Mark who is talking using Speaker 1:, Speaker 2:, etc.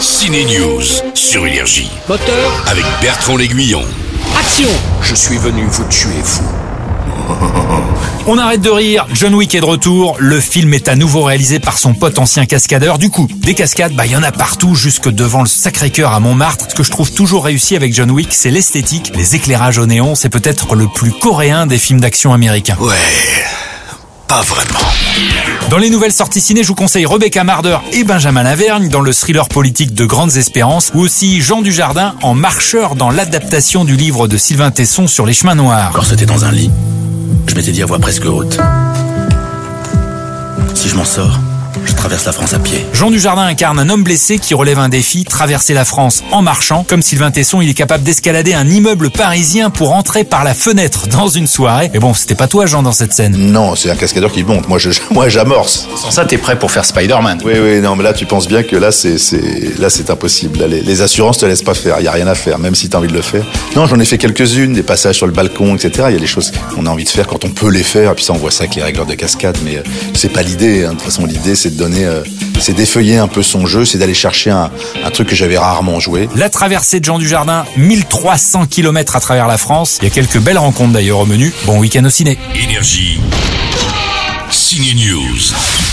Speaker 1: Ciné News sur Énergie
Speaker 2: Moteur,
Speaker 1: avec Bertrand L'Aiguillon.
Speaker 2: action
Speaker 3: Je suis venu vous tuer, vous.
Speaker 4: On arrête de rire, John Wick est de retour, le film est à nouveau réalisé par son pote ancien cascadeur. Du coup, des cascades, bah il y en a partout, jusque devant le Sacré-Cœur à Montmartre. Ce que je trouve toujours réussi avec John Wick, c'est l'esthétique, les éclairages au néon, c'est peut-être le plus coréen des films d'action américains.
Speaker 1: Ouais, pas vraiment.
Speaker 4: Dans les nouvelles sorties ciné, je vous conseille Rebecca Marder et Benjamin Lavergne dans le thriller politique de Grandes Espérances, ou aussi Jean Dujardin en marcheur dans l'adaptation du livre de Sylvain Tesson sur les chemins noirs.
Speaker 5: Quand c'était dans un lit, je m'étais dit à voix presque haute. Si je m'en sors, je traverse la France à pied.
Speaker 4: Jean Dujardin incarne un homme blessé qui relève un défi, traverser la France en marchant. Comme Sylvain Tesson, il est capable d'escalader un immeuble parisien pour entrer par la fenêtre dans une soirée. Mais bon, c'était pas toi Jean dans cette scène.
Speaker 6: Non, c'est un cascadeur qui monte. Moi, je, moi, j'amorce.
Speaker 7: Sans ça, t'es prêt pour faire Spider-Man.
Speaker 6: Oui, oui, non, mais là, tu penses bien que là, c'est, c'est, là, c'est impossible. Là, les, les assurances te laissent pas faire. Il y a rien à faire, même si tu as envie de le faire. Non, j'en ai fait quelques-unes, des passages sur le balcon, etc. Il y a des choses qu'on a envie de faire quand on peut les faire. Et puis ça, on voit ça avec les règles de cascade. Mais euh, c'est pas l'idée. hein. De toute façon, l'idée, c'est de donner, euh, c'est d'effeuiller un peu son jeu, c'est d'aller chercher un, un truc que j'avais rarement joué.
Speaker 4: La traversée de Jean Dujardin, 1300 km à travers la France. Il y a quelques belles rencontres d'ailleurs au menu. Bon week-end au ciné.
Speaker 1: Énergie. Ciné News.